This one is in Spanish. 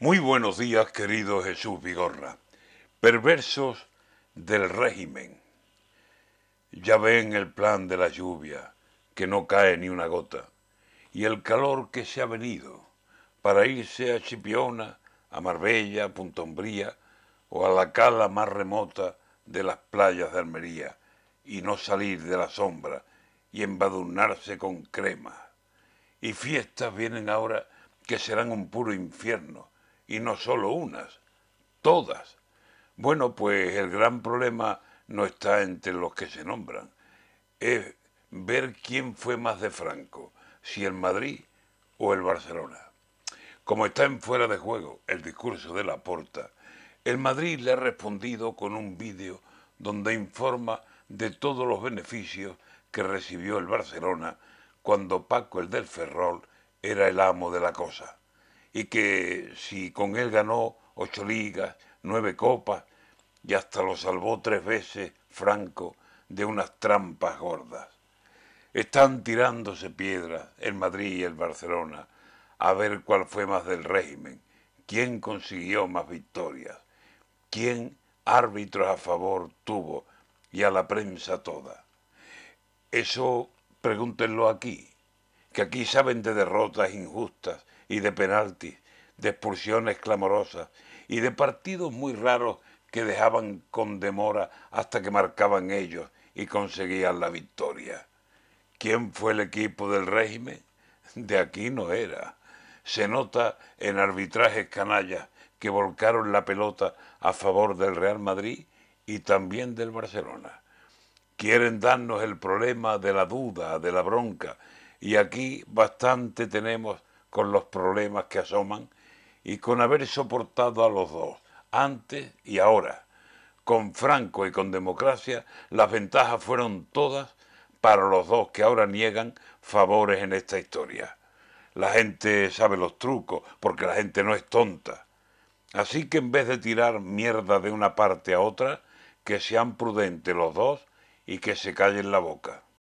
Muy buenos días, querido Jesús Vigorra. Perversos del régimen. Ya ven el plan de la lluvia, que no cae ni una gota, y el calor que se ha venido para irse a Chipiona, a Marbella, a Punta Umbría o a la cala más remota de las playas de Almería y no salir de la sombra y embadurnarse con crema. Y fiestas vienen ahora que serán un puro infierno, y no solo unas, todas. Bueno, pues el gran problema no está entre los que se nombran, es ver quién fue más de Franco, si el Madrid o el Barcelona. Como está en fuera de juego el discurso de Laporta, el Madrid le ha respondido con un vídeo donde informa de todos los beneficios que recibió el Barcelona cuando Paco el del Ferrol era el amo de la cosa y que si con él ganó ocho ligas, nueve copas y hasta lo salvó tres veces Franco de unas trampas gordas. Están tirándose piedras el Madrid y el Barcelona a ver cuál fue más del régimen, quién consiguió más victorias, quién árbitros a favor tuvo y a la prensa toda. Eso pregúntenlo aquí, que aquí saben de derrotas injustas y de penaltis, de expulsiones clamorosas y de partidos muy raros que dejaban con demora hasta que marcaban ellos y conseguían la victoria. ¿Quién fue el equipo del régimen? De aquí no era. Se nota en arbitrajes canallas que volcaron la pelota a favor del Real Madrid y también del Barcelona. Quieren darnos el problema de la duda, de la bronca, y aquí bastante tenemos con los problemas que asoman y con haber soportado a los dos, antes y ahora. Con Franco y con democracia las ventajas fueron todas para los dos que ahora niegan favores en esta historia. La gente sabe los trucos, porque la gente no es tonta. Así que en vez de tirar mierda de una parte a otra, que sean prudentes los dos y que se callen la boca.